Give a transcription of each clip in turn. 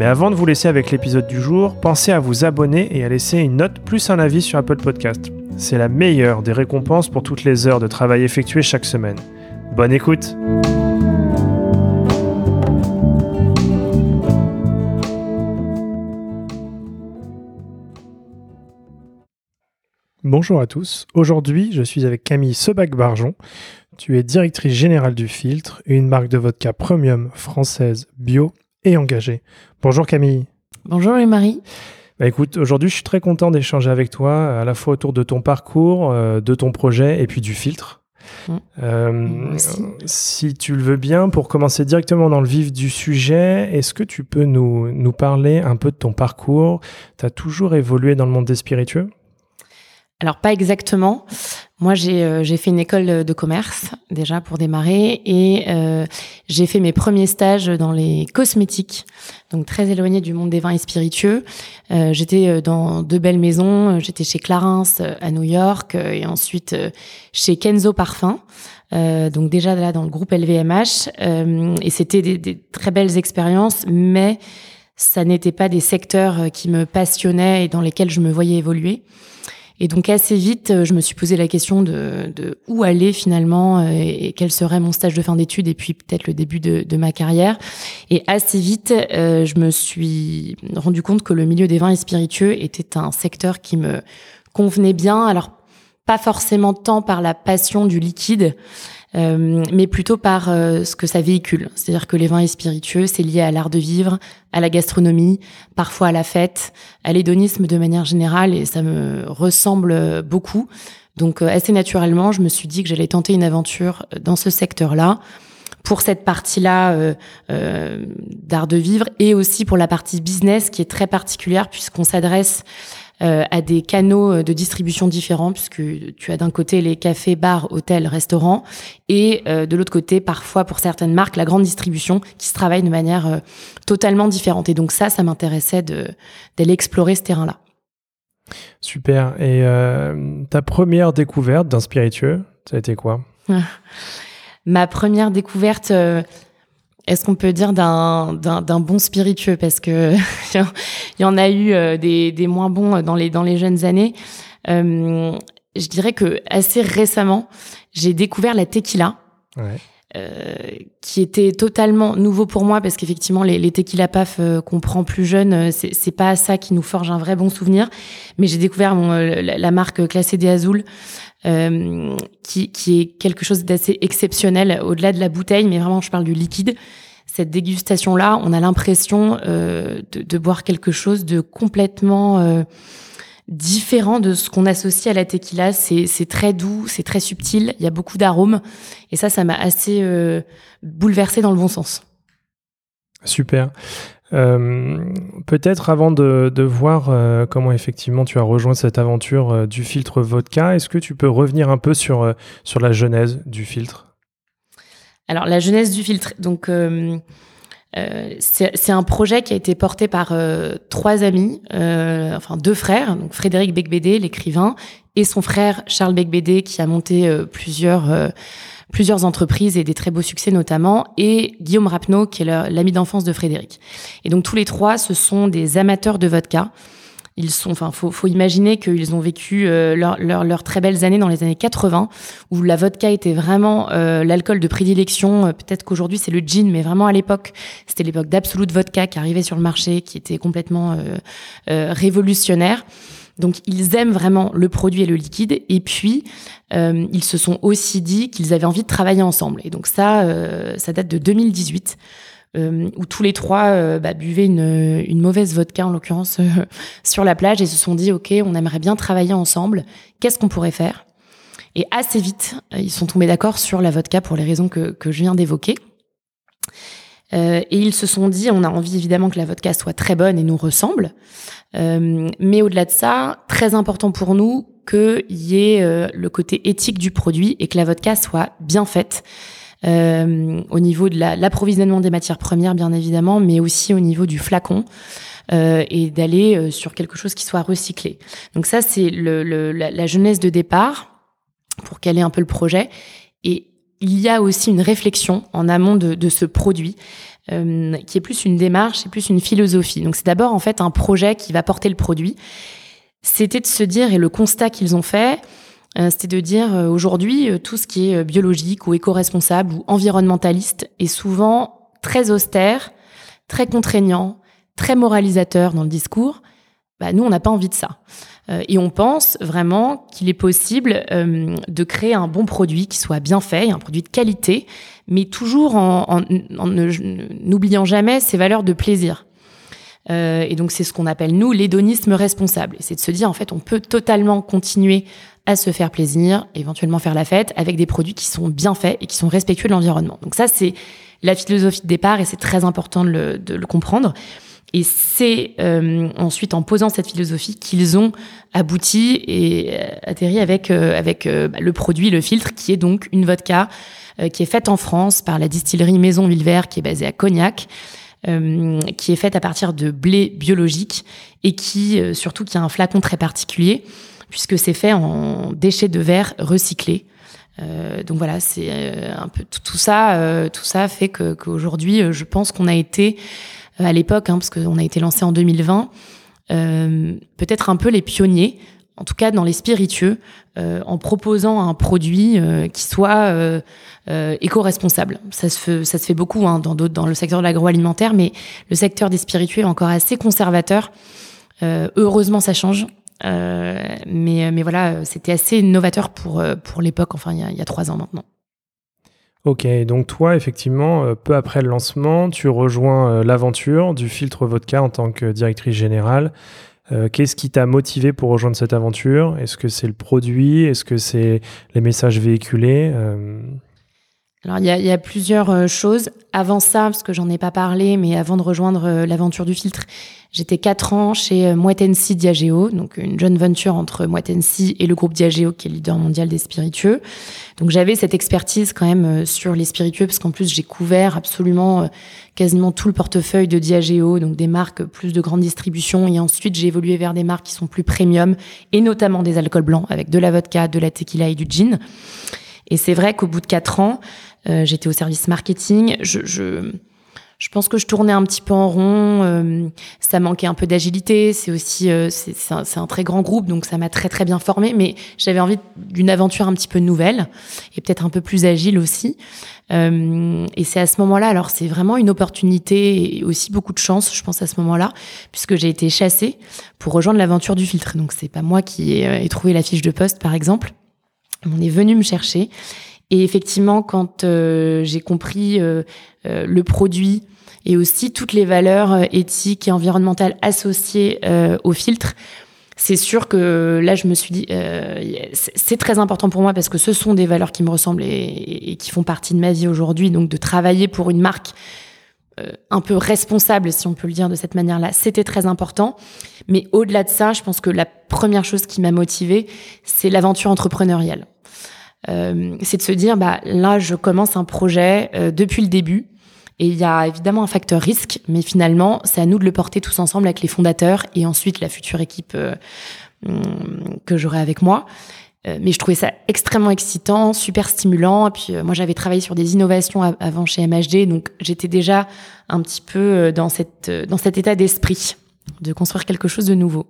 Mais avant de vous laisser avec l'épisode du jour, pensez à vous abonner et à laisser une note plus un avis sur Apple Podcast. C'est la meilleure des récompenses pour toutes les heures de travail effectuées chaque semaine. Bonne écoute Bonjour à tous. Aujourd'hui, je suis avec Camille Sebac-Barjon. Tu es directrice générale du Filtre, une marque de vodka premium française bio et engagée. Bonjour Camille. Bonjour Marie. Bah écoute, aujourd'hui, je suis très content d'échanger avec toi, à la fois autour de ton parcours, euh, de ton projet et puis du filtre. Mm. Euh, si tu le veux bien, pour commencer directement dans le vif du sujet, est-ce que tu peux nous, nous parler un peu de ton parcours? Tu as toujours évolué dans le monde des spiritueux? Alors pas exactement. Moi j'ai j'ai fait une école de commerce déjà pour démarrer et euh, j'ai fait mes premiers stages dans les cosmétiques, donc très éloigné du monde des vins et spiritueux. Euh, j'étais dans deux belles maisons. J'étais chez Clarins à New York et ensuite chez Kenzo Parfum. Euh, donc déjà là dans le groupe LVMH et c'était des, des, très belles expériences, mais ça n'était pas des secteurs qui me passionnaient et dans lesquels je me voyais évoluer. Et donc assez vite, euh, je me suis posé la question de, de où aller finalement euh, et quel serait mon stage de fin d'études et puis peut-être le début de, de, ma carrière. Et assez vite, euh, je me suis rendu compte que le milieu des vins et spiritueux était un secteur qui me convenait bien. Alors pas forcément tant par la passion du liquide, euh, mais plutôt par euh, ce que ça véhicule. C'est-à-dire que les vins et spiritueux, c'est lié à l'art de vivre, à la gastronomie, parfois à la fête, à l'hédonisme de manière générale, et ça me ressemble beaucoup. Donc euh, assez naturellement, je me suis dit que j'allais tenter une aventure dans ce secteur-là pour cette partie-là euh, euh, d'art de vivre et aussi pour la partie business qui est très particulière puisqu'on s'adresse euh, à des canaux euh, de distribution différents, puisque tu as d'un côté les cafés, bars, hôtels, restaurants, et euh, de l'autre côté, parfois pour certaines marques, la grande distribution qui se travaille de manière totalement différente. Et donc ça, ça m'intéressait d'aller explorer ce terrain-là. Super. Et ta première découverte d'un spiritueux, ça a été quoi? Ma première découverte, est-ce qu'on peut dire d'un bon spiritueux? Parce que il y en a eu euh, des, moins bons dans les, dans jeunes années. Euh, je dirais que assez récemment, j'ai découvert la tequila. Euh, qui était totalement nouveau pour moi parce qu'effectivement les, les tequila paf euh, qu'on prend plus jeune euh, c'est pas ça qui nous forge un vrai bon souvenir mais j'ai découvert mon, la, la, marque classée des Azul euh, qui, qui, est quelque chose d'assez exceptionnel au-delà de la bouteille, mais vraiment je parle du liquide. Cette dégustation-là, on a l'impression euh, de, de, boire quelque chose de complètement euh, différent de ce qu'on associe à la tequila. C'est très doux, c'est très subtil, il y a beaucoup d'arômes, et ça, ça m'a assez euh, bouleversé dans le bon sens. Super. Euh, peut-être avant de, de voir euh, comment effectivement tu as rejoint cette aventure euh, du filtre vodka, est-ce que tu peux revenir un peu sur, sur la genèse du filtre? Alors la genèse du filtre, donc c'est un projet qui a été porté par trois amis, enfin deux frères, donc Frédéric Becbédé, l'écrivain, et son frère Charles Becbédé qui a monté plusieurs plusieurs entreprises et des très beaux succès notamment, et Guillaume Rapneau, qui est l'ami d'enfance de Frédéric. Et donc tous les trois, ce sont des amateurs de vodka. Ils sont, enfin, faut, imaginer qu'ils ont vécu euh, leurs leur, leur très belles années dans les années 80, où la vodka était vraiment euh, l'alcool de prédilection. Euh, peut-être qu'aujourd'hui c'est le gin, mais vraiment à l'époque, c'était l'époque d'Absolute Vodka qui arrivait sur le marché, qui était complètement révolutionnaire. Donc ils aiment vraiment le produit et le liquide. Et puis ils se sont aussi dit qu'ils avaient envie de travailler ensemble. Et donc ça, ça date de 2018. Euh, où tous les trois euh, bah, buvaient une, une, mauvaise vodka en l'occurrence euh, sur la plage et se sont dit ok on aimerait bien travailler ensemble qu'est-ce qu'on pourrait faire? Et assez vite ils sont tombés d'accord sur la vodka pour les raisons que, que je viens d'évoquer et ils se sont dit, on a envie évidemment que la vodka soit très bonne et nous ressemble. mais au-delà de ça, très important pour nous qu'il y ait le côté éthique du produit et que la vodka soit bien faite. Euh, au niveau de l'approvisionnement des matières premières, bien évidemment, mais aussi au niveau du flacon. Euh, et d'aller euh, sur quelque chose qui soit recyclé. Donc ça, c'est le, la, la, jeunesse de départ pour caler un peu le projet. Et il y a aussi une réflexion en amont de, de ce produit euh, qui est plus une démarche et plus une philosophie. Donc c'est d'abord en fait un projet qui va porter le produit. C'était de se dire, et le constat qu'ils ont fait, c'était de dire euh, aujourd'hui euh, tout ce qui est biologique ou éco-responsable ou environnementaliste est souvent très austère, très contraignant, très moralisateur dans le discours. Bah, nous, on n'a pas envie de ça. et on pense vraiment qu'il est possible de créer un bon produit qui soit bien fait, un produit de qualité, mais toujours en, n'oubliant jamais ses valeurs de plaisir. Euh, et donc c'est ce qu'on appelle nous l'hédonisme responsable. C'est de se dire en fait on peut totalement continuer se faire plaisir, éventuellement faire la fête avec des produits qui sont bien faits et qui sont respectueux de l'environnement. Donc ça, c'est la philosophie de départ et c'est très important de le, de le comprendre. Et c'est euh, ensuite en posant cette philosophie qu'ils ont abouti et euh, atterri avec euh, avec bah, le produit, le filtre, qui est donc une vodka qui est faite en France par la distillerie Maison Villevert, qui est basée à Cognac, qui est faite à partir de blé biologique et qui surtout qui a un flacon très particulier puisque c'est fait en déchets de verre recyclés. Euh, donc voilà, c'est euh, un peu tout, ça. Euh, tout ça fait que qu'aujourd'hui, je pense qu'on a été à l'époque, hein, parce qu'on a été lancé en 2020, peut-être un peu les pionniers, en tout cas dans les spiritueux, en proposant un produit qui soit éco-responsable. Ça se fait, ça se fait beaucoup hein, dans dans le secteur de l'agroalimentaire, mais le secteur des spiritueux est encore assez conservateur. heureusement, ça change. Euh, mais, mais voilà, c'était assez novateur pour, euh, pour l'époque, enfin, il y, a, trois ans maintenant. Ok, donc toi, effectivement, euh, peu après le lancement, tu rejoins l'aventure du filtre vodka en tant que directrice générale. Qu'est-ce qui t'a motivé pour rejoindre cette aventure? Est-ce que c'est le produit? Est-ce que c'est les messages véhiculés? Alors il y a, y a, plusieurs euh, choses. Avant ça, parce que j'en ai pas parlé, mais avant de rejoindre euh, l'aventure du filtre, j'étais quatre ans chez euh, Moitensi Diageo, donc une jeune venture entre Moitensi et le groupe Diageo, qui est leader mondial des spiritueux. Donc j'avais cette expertise quand même sur les spiritueux, parce qu'en plus j'ai couvert absolument quasiment tout le portefeuille de Diageo, donc des marques plus de grande distribution, et ensuite j'ai évolué vers des marques qui sont plus premium, et notamment des alcools blancs avec de la vodka, de la tequila et du gin. Et c'est vrai qu'au bout de quatre ans, j'étais au service marketing. Je, je, je, pense que je tournais un petit peu en rond. Euh, ça manquait un peu d'agilité. C'est aussi, euh, c'est un, un, très grand groupe, donc ça m'a très très bien formé. Mais j'avais envie d'une aventure un petit peu nouvelle et peut-être un peu plus agile aussi. et c'est à ce moment-là, alors c'est vraiment une opportunité et aussi beaucoup de chance, je pense à ce moment-là, puisque j'ai été chassée pour rejoindre l'aventure du filtre. Donc c'est pas moi qui ai trouvé la fiche de poste, par exemple. On est venu me chercher et effectivement, quand euh, j'ai compris euh, euh, le produit et aussi toutes les valeurs éthiques et environnementales associées au filtre, c'est sûr que là, je me suis dit, c'est très important pour moi parce que ce sont des valeurs qui me ressemblent et, qui font partie de ma vie aujourd'hui. Donc, de travailler pour une marque un peu responsable, si on peut le dire de cette manière-là, c'était très important. Mais au-delà de ça, je pense que la première chose qui m'a motivée, c'est l'aventure entrepreneuriale. Euh, c'est de se dire, bah, là, je commence un projet euh, depuis le début. Et il y a évidemment un facteur risque, mais finalement, c'est à nous de le porter tous ensemble avec les fondateurs et ensuite la future équipe euh, hum, que j'aurai avec moi. mais je trouvais ça extrêmement excitant, super stimulant. Et puis moi, j'avais travaillé sur des innovations avant chez MHD, donc j'étais déjà un petit peu dans cette dans cet état d'esprit de construire quelque chose de nouveau.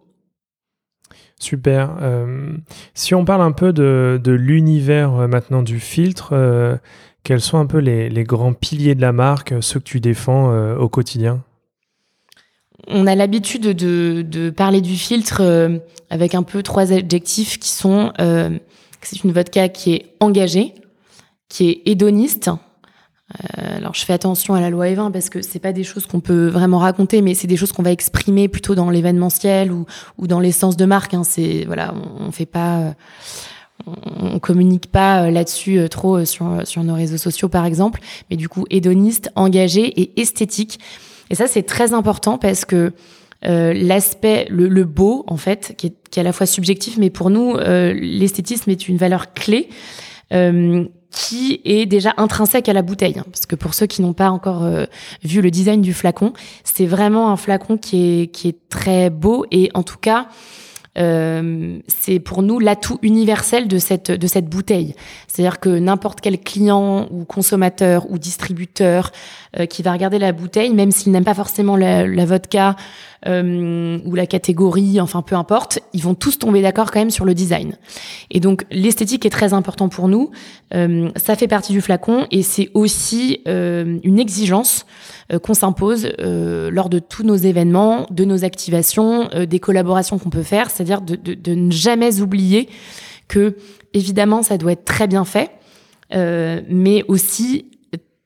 Super. Euh, si on parle un peu de, l'univers euh, maintenant du filtre, euh, quels sont un peu les, grands piliers de la marque, ceux que tu défends au quotidien? On a l'habitude de, parler du filtre avec un peu trois adjectifs qui sont c'est une vodka qui est engagée, qui est hédoniste, alors je fais attention à la loi E20 parce que c'est pas des choses qu'on peut vraiment raconter, mais c'est des choses qu'on va exprimer plutôt dans l'événementiel ou, ou dans l'essence de marque. Hein. C'est voilà, on, on, fait pas, on, communique pas là-dessus trop sur, sur nos réseaux sociaux, par exemple, mais du coup, hédoniste, engagé et esthétique. Et ça, c'est très important parce que l'aspect, le, beau, en fait, qui est, qui est, à la fois subjectif, mais pour nous, l'esthétisme est une valeur clé qui est déjà intrinsèque à la bouteille. Hein, parce que pour ceux qui n'ont pas encore euh, vu le design du flacon, c'est vraiment un flacon qui est, qui est très beau et en tout cas, euh, c'est pour nous l'atout universel de cette de cette bouteille. C'est-à-dire que n'importe quel client ou consommateur ou distributeur euh, qui va regarder la bouteille, même s'il n'aime pas forcément la, la vodka euh, ou la catégorie, enfin peu importe, ils vont tous tomber d'accord quand même sur le design. Et donc l'esthétique est très important pour nous. Euh, ça fait partie du flacon et c'est aussi une exigence euh, qu'on s'impose euh, lors de tous nos événements, de nos activations, euh, des collaborations qu'on peut faire, c'est-à-dire de, de, ne jamais oublier que évidemment ça doit être très bien fait, mais aussi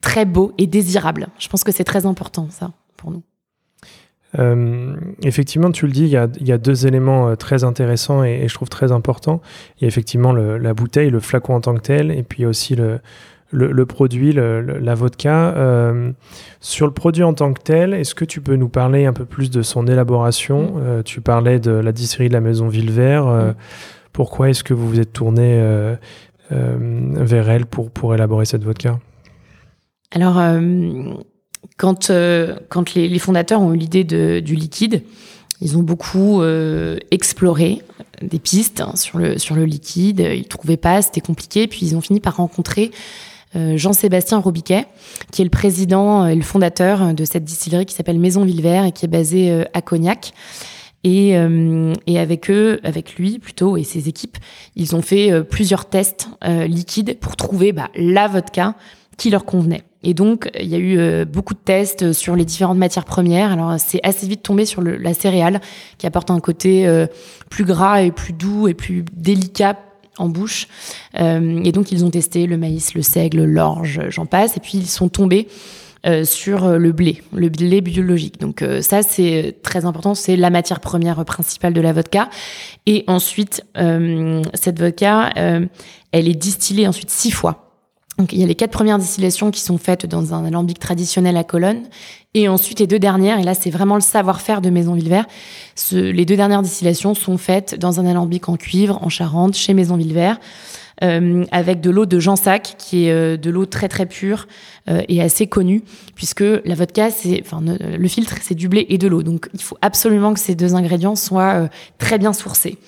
très beau et désirable. Je pense que c'est très important ça pour nous. Effectivement, tu le dis, il y a, il y a deux éléments très intéressants et, je trouve très importants. Il y a effectivement le, la bouteille, le flacon en tant que tel, et puis aussi le, le, produit, la vodka. Euh, sur le produit en tant que tel, est-ce que tu peux nous parler un peu plus de son élaboration? Mm. euh, Tu parlais de la distillerie de la Maison Villevert. Euh, mm. Pourquoi est-ce que vous vous êtes tourné vers elle pour, pour élaborer cette vodka? Alors, quand, quand les, fondateurs ont eu l'idée du liquide, ils ont beaucoup exploré des pistes hein, sur, le, sur le liquide. Ils ne trouvaient pas, c'était compliqué. Puis ils ont fini par rencontrer euh, Jean-Sébastien Robiquet, qui est le président et le fondateur de cette distillerie qui s'appelle Maison Villevert et qui est basée euh, à Cognac. Et, euh, et, avec eux, avec lui plutôt et ses équipes, ils ont fait plusieurs tests liquides pour trouver bah, la vodka qui leur convenait. Et donc, il y a eu beaucoup de tests sur les différentes matières premières. Alors, c'est assez vite tombé sur la céréale, qui apporte un côté plus gras et plus doux et plus délicat en bouche. Euh, et donc ils ont testé le maïs, le seigle, l'orge, j'en passe. Et puis ils sont tombés euh, sur le blé, le blé biologique. Donc euh, ça c'est très important, c'est la matière première principale de la vodka. Et ensuite cette vodka, elle est distillée ensuite six fois. Donc il y a les quatre premières distillations qui sont faites dans un alambic traditionnel à Colonne, et ensuite les deux dernières, et là c'est vraiment le savoir-faire de Maison Villevert, les deux dernières distillations sont faites dans un alambic en cuivre, en Charente, chez Maison Villevert, euh, avec de l'eau de Jansac, qui est euh, de l'eau très très pure euh, et assez connue, puisque la vodka, c'est, enfin le filtre, c'est du blé et de l'eau, donc il faut absolument que ces deux ingrédients soient euh, très bien sourcés.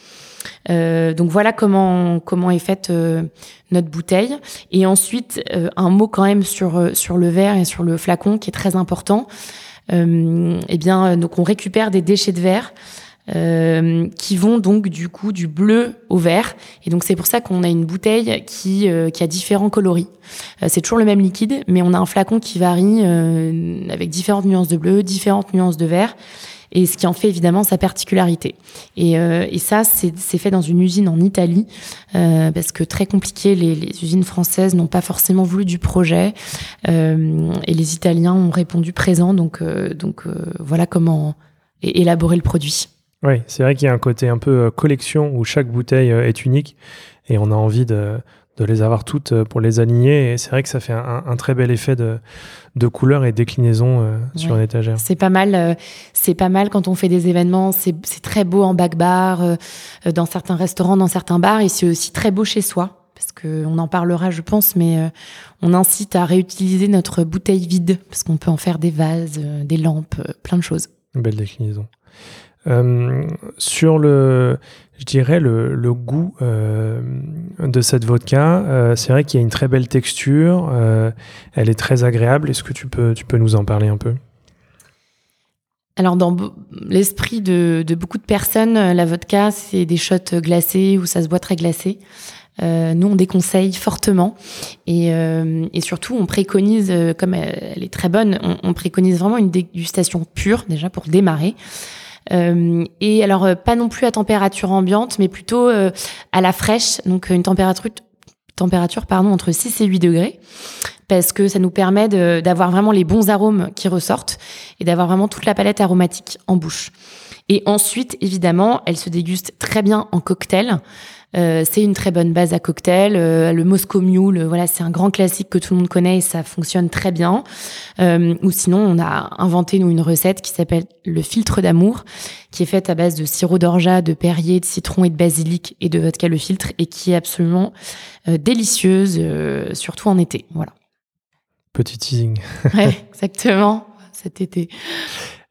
Euh, donc voilà comment comment est faite euh, notre bouteille. Et ensuite euh, un mot quand même sur sur le verre et sur le flacon qui est très important. eh bien donc on récupère des déchets de verre. qui vont donc du coup du bleu au vert. Et donc c'est pour ça qu'on a une bouteille qui, qui a différents coloris. c'est toujours le même liquide, mais on a un flacon qui varie avec différentes nuances de bleu, différentes nuances de vert et ce qui en fait évidemment sa particularité. Et, euh, ça, c'est fait dans une usine en Italie, euh, parce que très compliqué, les, usines françaises n'ont pas forcément voulu du projet, euh, et les Italiens ont répondu présent, donc, donc voilà comment élaborer le produit. Oui, c'est vrai qu'il y a un côté un peu collection où chaque bouteille est unique, et on a envie de, de les avoir toutes euh, pour les aligner. Et c'est vrai que ça fait un, très bel effet de, de couleur et déclinaison euh, sur une étagère. C'est pas mal. Euh, c'est pas mal quand on fait des événements. C'est très beau en back bar, dans certains restaurants, dans certains bars, et c'est aussi très beau chez soi. Parce que on en parlera, je pense, mais on incite à réutiliser notre bouteille vide parce qu'on peut en faire des vases, des lampes, plein de choses. Une belle déclinaison. sur le, je dirais, le, goût euh, de cette vodka. Euh, c'est vrai qu'il y a une très belle texture, euh, elle est très agréable. Est-ce que tu peux, tu peux nous en parler un peu? Alors dans l'esprit de, beaucoup de personnes, la vodka c'est des shots glacés ou ça se boit très glacé. nous on déconseille fortement et, surtout on préconise, comme elle, est très bonne, on, préconise vraiment une dégustation pure déjà pour démarrer. Euh, et alors euh, pas non plus à température ambiante, mais plutôt euh, à la fraîche, donc une température température pardon entre 6 et 8 degrés parce que ça nous permet d'avoir vraiment les bons arômes qui ressortent et d'avoir vraiment toute la palette aromatique en bouche. Et ensuite, évidemment, elle se déguste très bien en cocktail. Euh, c'est une très bonne base à cocktail. Euh, le Moscow Mule, voilà, c'est un grand classique que tout le monde connaît et ça fonctionne très bien. ou sinon, on a inventé nous une recette qui s'appelle le filtre d'amour, qui est faite à base de sirop d'orgeat, de Perrier, de citron et de basilic et de vodka le filtre et qui est absolument délicieuse, surtout en été. Voilà. Petit teasing. ouais, exactement. Cet été.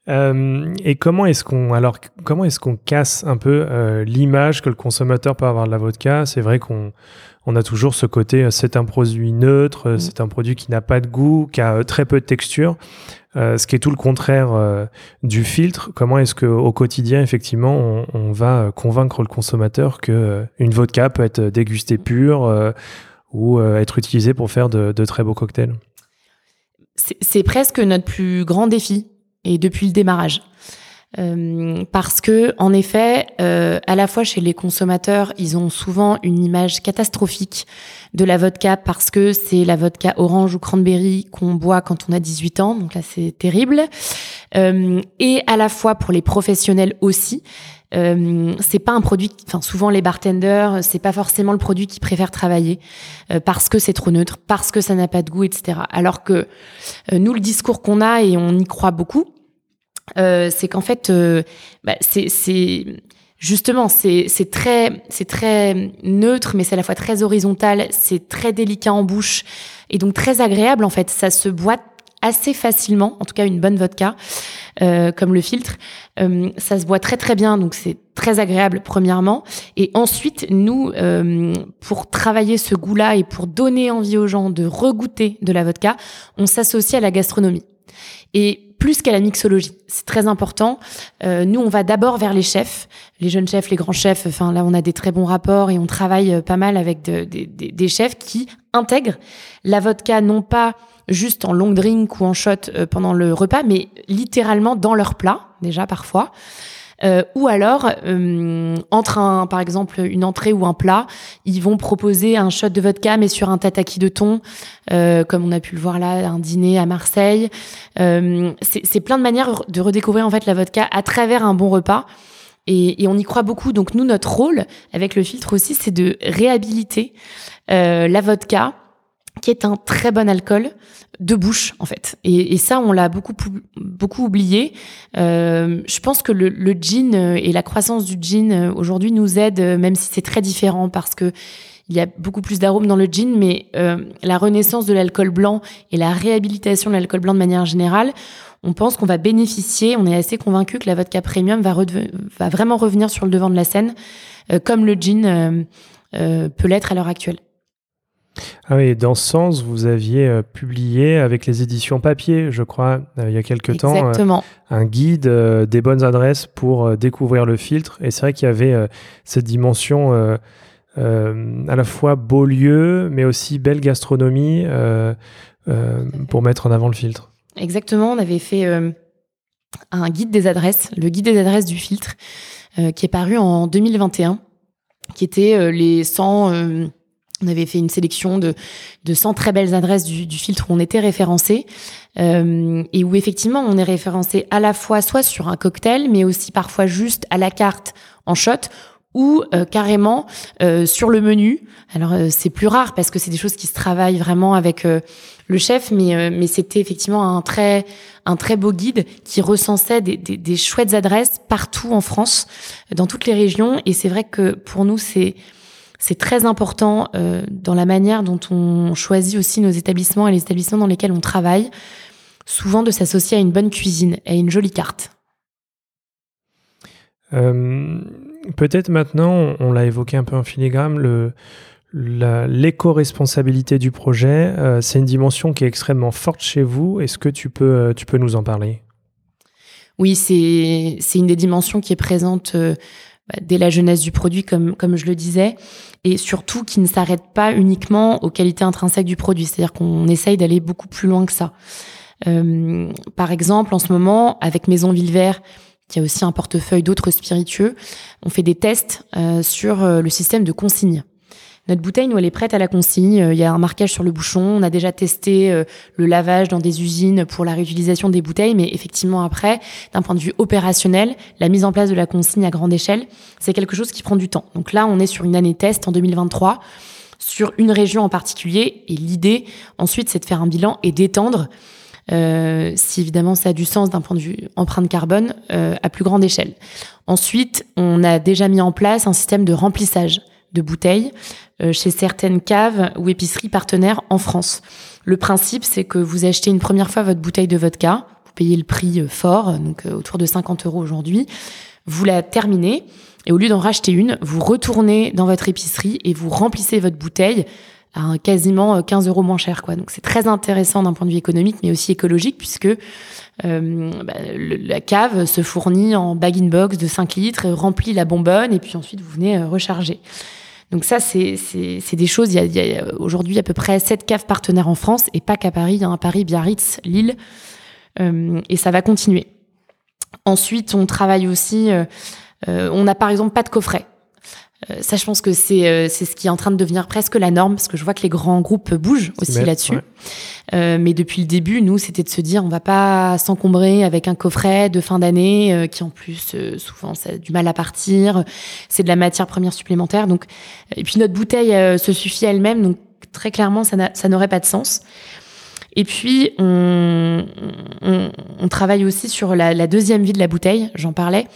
Euh, et comment est-ce qu'on alors comment est-ce qu'on casse un peu euh, l'image que le consommateur peut avoir de la vodka? C'est vrai qu'on on a toujours ce côté euh, c'est un produit neutre, mm. c'est un produit qui n'a pas de goût, qui a très peu de texture, ce qui est tout le contraire du filtre. Comment est-ce que au quotidien effectivement on, on va convaincre le consommateur que une vodka peut être dégustée pure ou être utilisée pour faire de, de très beaux cocktails? C'est presque notre plus grand défi et depuis le démarrage. Euh, parce que, en effet, euh, à la fois chez les consommateurs, ils ont souvent une image catastrophique de la vodka parce que c'est la vodka orange ou cranberry qu'on boit quand on a 18 ans, donc là c'est terrible. Euh, et à la fois pour les professionnels aussi, euh, c'est pas un produit. Enfin, souvent les bartenders, c'est pas forcément le produit qu'ils préfèrent travailler euh, parce que c'est trop neutre, parce que ça n'a pas de goût, etc. Alors que euh, nous, le discours qu'on a et on y croit beaucoup, euh, c'est qu'en fait, bah, c'est justement c'est très c'est très neutre, mais c'est à la fois très horizontal, c'est très délicat en bouche et donc très agréable en fait. Ça se boit assez facilement, en tout cas une bonne vodka, euh, comme le filtre. Euh, ça se boit très très bien, donc c'est très agréable premièrement. Et ensuite, nous, euh, pour travailler ce goût-là et pour donner envie aux gens de regoûter de la vodka, on s'associe à la gastronomie. Et plus qu'à la mixologie. C'est très important. Euh, nous, on va d'abord vers les chefs, les jeunes chefs, les grands chefs. Enfin, là, on a des très bons rapports et on travaille pas mal avec des chefs qui intègrent la vodka non pas juste en long drink ou en shot euh, pendant le repas, mais littéralement dans leur plat, déjà parfois. Euh, ou alors, euh, entre un, par exemple une entrée ou un plat, ils vont proposer un shot de vodka mais sur un tataki de thon, euh, comme on a pu le voir là, un dîner à Marseille. Euh, c'est plein de manières de redécouvrir en fait la vodka à travers un bon repas. Et, et on y croit beaucoup. Donc nous, notre rôle avec le filtre aussi, c'est de réhabiliter la vodka qui est un très bon alcool de bouche en fait. Et, ça, on l'a beaucoup beaucoup oublié. Euh, je pense que le, le, gin et la croissance du gin euh, aujourd'hui nous aide, euh, même si c'est très différent parce que il y a beaucoup plus d'arômes dans le gin, mais euh, la renaissance de l'alcool blanc et la réhabilitation de l'alcool blanc de manière générale, on pense qu'on va bénéficier. On est assez convaincu que la vodka premium va, vraiment revenir sur le devant de la scène, euh, comme le gin peut l'être à l'heure actuelle. Ah oui, dans ce sens, vous aviez euh, publié avec les éditions papier, je crois, euh, il y a quelques temps, euh, un guide des bonnes adresses pour découvrir le filtre. Et c'est vrai qu'il y avait cette dimension à la fois beau lieu, mais aussi belle gastronomie pour mettre en avant le filtre. Exactement, on avait fait un guide des adresses, le guide des adresses du filtre, qui est paru en 2021, qui était les 100 on avait fait une sélection de, de 100 très belles adresses du, du filtre où on était référencé euh, et où effectivement on est référencé à la fois soit sur un cocktail, mais aussi parfois juste à la carte en shot ou euh, carrément euh, sur le menu. Alors euh, c'est plus rare parce que c'est des choses qui se travaillent vraiment avec euh, le chef, mais mais c'était effectivement un très un très beau guide qui recensait des, des, des chouettes adresses partout en France, dans toutes les régions. Et c'est vrai que pour nous c'est c'est très important euh, dans la manière dont on choisit aussi nos établissements et les établissements dans lesquels on travaille, souvent de s'associer à une bonne cuisine et à une jolie carte. Euh, peut-être maintenant, on, l'a évoqué un peu en filigrane, le, l'éco-responsabilité du projet, euh, c'est une dimension qui est extrêmement forte chez vous. Est-ce que tu peux, tu peux nous en parler? Oui, c'est, c'est une des dimensions qui est présente bah, dès la jeunesse du produit, comme, comme je le disais, et surtout qui ne s'arrête pas uniquement aux qualités intrinsèques du produit. C'est-à-dire qu'on essaye d'aller beaucoup plus loin que ça. Euh, par exemple, en ce moment, avec Maison Villevert, qui a aussi un portefeuille d'autres spiritueux, on fait des tests euh, sur euh, le système de consigne. Notre bouteille, nous, elle est prête à la consigne. Il y a un marquage sur le bouchon. On a déjà testé euh, le lavage dans des usines pour la réutilisation des bouteilles, mais effectivement, après, d'un point de vue opérationnel, la mise en place de la consigne à grande échelle, c'est quelque chose qui prend du temps. Donc là, on est sur une année test en 2023 sur une région en particulier. Et l'idée, ensuite, c'est de faire un bilan et d'étendre, euh, si évidemment ça a du sens d'un point de vue empreinte carbone, euh, à plus grande échelle. Ensuite, on a déjà mis en place un système de remplissage de bouteilles euh, chez certaines caves ou épiceries partenaires en France. Le principe, c'est que vous achetez une première fois votre bouteille de vodka, vous payez le prix euh, fort, donc euh, autour de 50 euros aujourd'hui, vous la terminez, et au lieu d'en racheter une, vous retournez dans votre épicerie et vous remplissez votre bouteille quasiment 15 euros moins cher. Quoi. Donc c'est très intéressant d'un point de vue économique, mais aussi écologique, puisque euh, bah, la cave se fournit en bag-in-box de 5 litres, remplit la bonbonne, et puis ensuite vous venez recharger. Donc ça, c'est des choses. Il y a, aujourd'hui à peu près 7 caves partenaires en France, et pas qu'à Paris. Un Paris, Biarritz, Lille, euh, et ça va continuer. Ensuite, on travaille aussi. Euh, euh, on n'a par exemple pas de coffret. Euh, ça, je pense que c'est euh, c'est ce qui est en train de devenir presque la norme parce que je vois que les grands groupes bougent aussi là-dessus. Euh, mais depuis le début, nous, c'était de se dire on va pas s'encombrer avec un coffret de fin d'année euh, qui en plus souvent ça a du mal à partir. C'est de la matière première supplémentaire. Donc et puis notre bouteille se suffit elle-même. Donc très clairement, ça n'aurait pas de sens. Et puis, on, on, on, travaille aussi sur la, la deuxième vie de la bouteille, j'en parlais.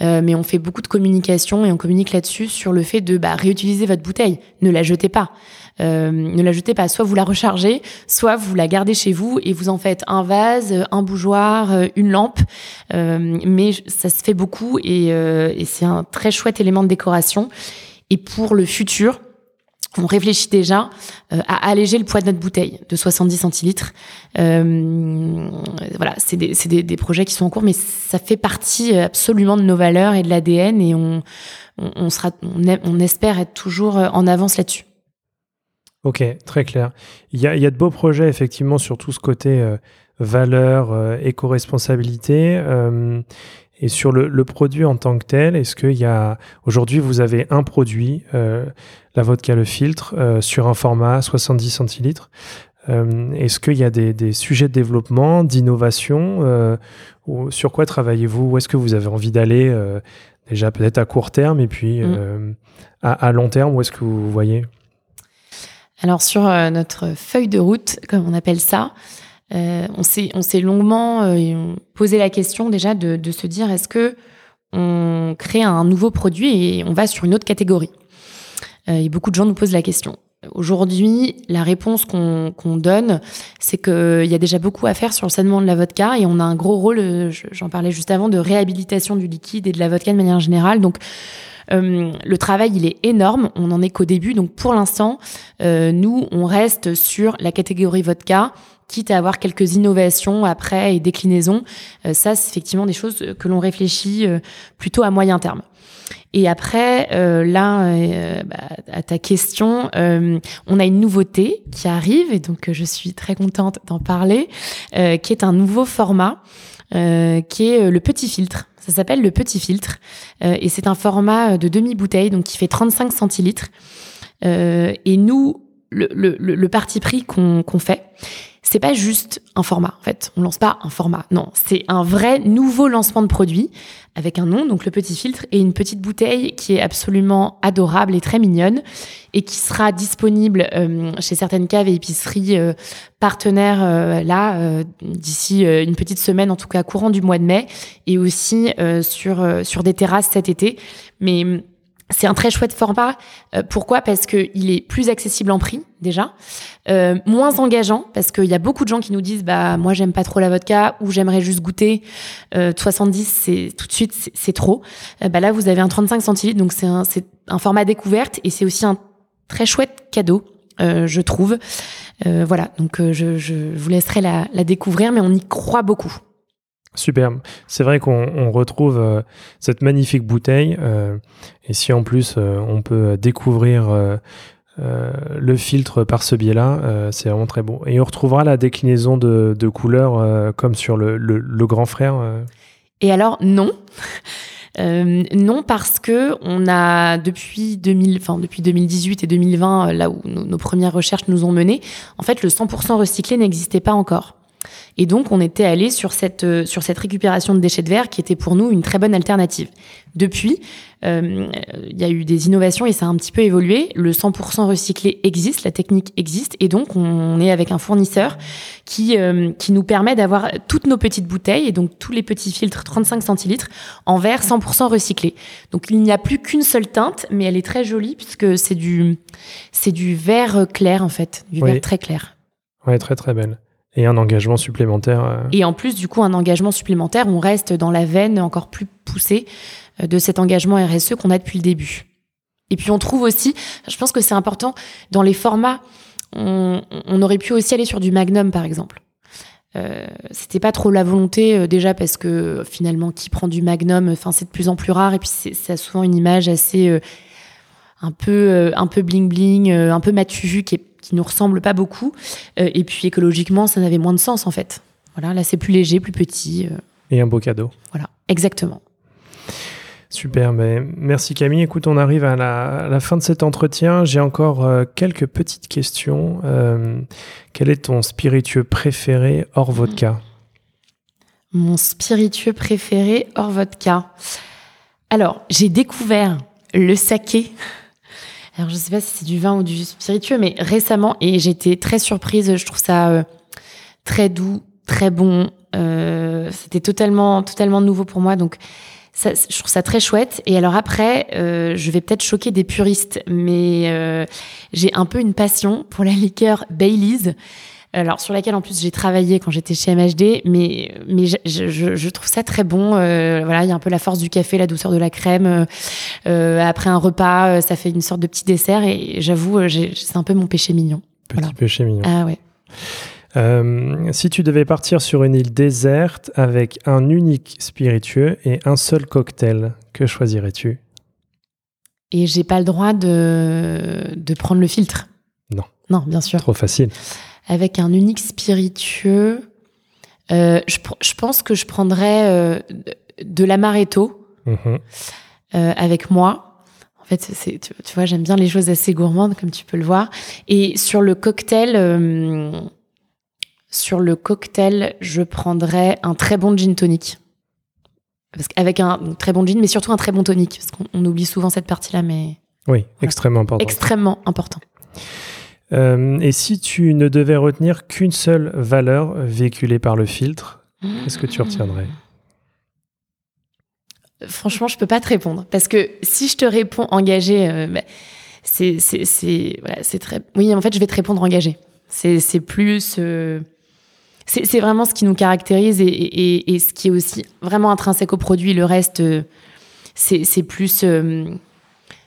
Euh, mais on fait beaucoup de communication et on communique là-dessus sur le fait de bah, réutiliser votre bouteille. Ne la jetez pas. Euh, ne la jetez pas. Soit vous la rechargez, soit vous la gardez chez vous et vous en faites un vase, un bougeoir, euh, une lampe. Euh, mais ça se fait beaucoup et, euh, et c'est un très chouette élément de décoration. Et pour le futur, on réfléchit déjà euh, à alléger le poids de notre bouteille de 70 centilitres. Euh, voilà, c'est des, des, des, projets qui sont en cours, mais ça fait partie absolument de nos valeurs et de l'ADN et on, on, sera, on, espère être toujours en avance là-dessus. Ok, très clair. Il y a, y a de beaux projets effectivement sur tout ce côté euh, valeur, euh, éco-responsabilité. Et sur le, le, produit en tant que tel, est-ce qu'il y a aujourd'hui vous avez un produit, euh, la vodka le filtre, euh, sur un format 70 centilitres. Euh, est-ce qu'il y a des, des, sujets de développement, d'innovation Sur quoi travaillez-vous Où est-ce que vous avez envie d'aller Déjà peut-être à court terme et puis mmh. à, à, long terme, où est-ce que vous voyez? Alors sur notre feuille de route, comme on appelle ça, euh, on s'est longuement euh, posé la question déjà de, se dire est-ce que on crée un nouveau produit et on va sur une autre catégorie? Euh, et beaucoup de gens nous posent la question. Aujourd'hui, la réponse qu'on donne, c'est qu'il y a déjà beaucoup à faire sur le saignement de la vodka et on a un gros rôle, j'en parlais juste avant, de réhabilitation du liquide et de la vodka de manière générale. Donc, le travail, il est énorme. On n'en est qu'au début. Donc, pour l'instant, nous, on reste sur la catégorie vodka quitte à avoir quelques innovations après et déclinaisons. Euh, ça, c'est effectivement des choses que l'on réfléchit euh, plutôt à moyen terme. Et après, euh, là, euh, bah, à ta question, euh, on a une nouveauté qui arrive et donc je suis très contente d'en parler, qui est un nouveau format, qui est le petit filtre. Ça s'appelle le petit filtre et c'est un format de demi-bouteille, donc qui fait 35 centilitres. et nous, le, le, le parti pris qu'on fait, c'est pas juste un format. En fait, on lance pas un format. Non, c'est un vrai nouveau lancement de produit avec un nom, donc le petit filtre, et une petite bouteille qui est absolument adorable et très mignonne et qui sera disponible euh, chez certaines caves et épiceries euh, partenaires euh, là d'ici une petite semaine, en tout cas courant du mois de mai, et aussi sur sur des terrasses cet été. Mais c'est un très chouette format. Euh, pourquoi? Parce qu'il est plus accessible en prix déjà, euh, moins engageant parce qu'il y a beaucoup de gens qui nous disent bah moi j'aime pas trop la vodka ou j'aimerais juste goûter. Euh, 70 c'est tout de suite c'est trop. Euh, bah là vous avez un 35 centilitres donc c'est un un format découverte et c'est aussi un très chouette cadeau euh, je trouve. voilà donc je, je vous laisserai la, la découvrir mais on y croit beaucoup. Superbe. C'est vrai qu'on retrouve euh, cette magnifique bouteille. Euh, et si en plus euh, on peut découvrir euh, le filtre par ce biais-là, c'est vraiment très beau. Et on retrouvera la déclinaison de, de couleurs comme sur le, le, grand frère. Et alors, non. non, parce que on a depuis 2000, enfin depuis 2018 et 2020, là où nos, nos premières recherches nous ont mené, en fait, le 100% recyclé n'existait pas encore. Et donc, on était allé sur cette, euh, sur cette récupération de déchets de verre qui était pour nous une très bonne alternative. Depuis, euh, il y a eu des innovations et ça a un petit peu évolué. Le 100% recyclé existe, la technique existe, et donc on est avec un fournisseur qui, euh, qui nous permet d'avoir toutes nos petites bouteilles et donc tous les petits filtres 35 centilitres en verre 100% recyclé. Donc il n'y a plus qu'une seule teinte, mais elle est très jolie puisque c'est du, c'est du verre clair en fait, du verre très clair. Ouais, très très belle. Et un engagement supplémentaire. Euh. Et en plus, du coup, un engagement supplémentaire, on reste dans la veine encore plus poussée euh, de cet engagement RSE qu'on a depuis le début. Et puis on trouve aussi, je pense que c'est important, dans les formats, on, aurait pu aussi aller sur du Magnum, par exemple. Euh, c'était pas trop la volonté euh, déjà parce que finalement qui prend du Magnum enfin c'est de plus en plus rare et puis ça a souvent une image assez un peu un peu bling bling un peu matu qui est qui nous ressemble pas beaucoup. Euh, et puis écologiquement, ça n'avait moins de sens en fait. Voilà, là c'est plus léger, plus petit. Euh. Et un beau cadeau. Voilà, exactement. Super, mais merci Camille. Écoute, on arrive à la, fin de cet entretien. J'ai encore euh, quelques petites questions. quel est ton spiritueux préféré hors vodka? Mon spiritueux préféré hors vodka. Alors, j'ai découvert le saké alors je sais pas si c'est du vin ou du spiritueux, mais récemment, et j'étais très surprise, je trouve ça euh, très doux, très bon. Euh, C'était totalement, totalement nouveau pour moi, donc ça, je trouve ça très chouette. Et alors après, euh, je vais peut-être choquer des puristes, mais euh, j'ai un peu une passion pour la liqueur Baileys alors sur laquelle en plus j'ai travaillé quand j'étais chez MHD, mais mais je, je, je trouve ça très bon. Euh, voilà, il y a un peu la force du café, la douceur de la crème. Euh, euh après un repas, ça fait une sorte de petit dessert et j'avoue, c'est un peu mon péché mignon. Petit péché mignon. Ah ouais. Euh, si tu devais partir sur une île déserte avec un unique spiritueux et un seul cocktail, que choisirais-tu? Et j'ai pas le droit de, de prendre le filtre? Non. Non, bien sûr. Trop facile avec un unique spiritueux. Euh, je, je, pense que je prendrais euh, de l'amaretto mmh. avec moi. En fait, c'est, tu, tu, vois, j'aime bien les choses assez gourmandes, comme tu peux le voir. Et sur le cocktail, sur le cocktail, je prendrais un très bon gin tonic. Parce qu'avec un très bon gin, mais surtout un très bon tonic, parce qu'on oublie souvent cette partie-là, mais oui, extrêmement important. Extrêmement important. Euh, et si tu ne devais retenir qu'une seule valeur véhiculée par le filtre, qu'est-ce que tu retiendrais? Franchement, je peux pas te répondre parce que si je te réponds engagé, euh, bah, c'est c'est voilà, c'est très. Oui, en fait, je vais te répondre engagé. C'est plus. Euh, c'est vraiment ce qui nous caractérise et, et, et, ce qui est aussi vraiment intrinsèque au produit. Le reste, c'est plus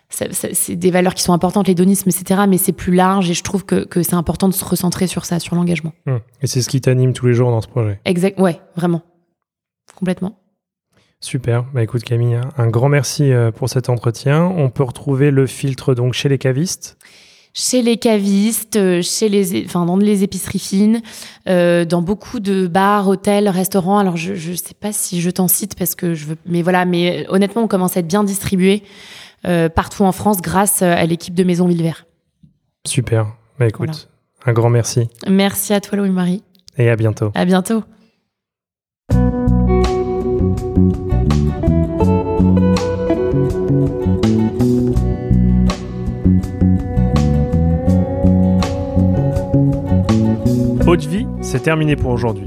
c'est des valeurs qui sont importantes, l'hédonisme, etc. Mais c'est plus large et je trouve que, que c'est important de se recentrer sur ça, sur l'engagement. Hum. Et c'est ce qui t'anime tous les jours dans ce projet. Exact, ouais, vraiment. Complètement. Super. Bah écoute Camille, un grand merci euh, pour cet entretien. On peut retrouver le filtre donc chez les cavistes? Chez les cavistes, euh, chez les, enfin dans les épiceries fines, euh, dans beaucoup de bars, hôtels, restaurants. Alors je je sais pas si je t'en cite parce que je veux, mais voilà, mais honnêtement on commence à être bien distribué. Euh, partout en France grâce à l'équipe de Maison Villevert. Super. Bah écoute, un grand merci. Merci à toi Louis-Marie. Et à bientôt. À bientôt. Haute vie, c'est terminé pour aujourd'hui.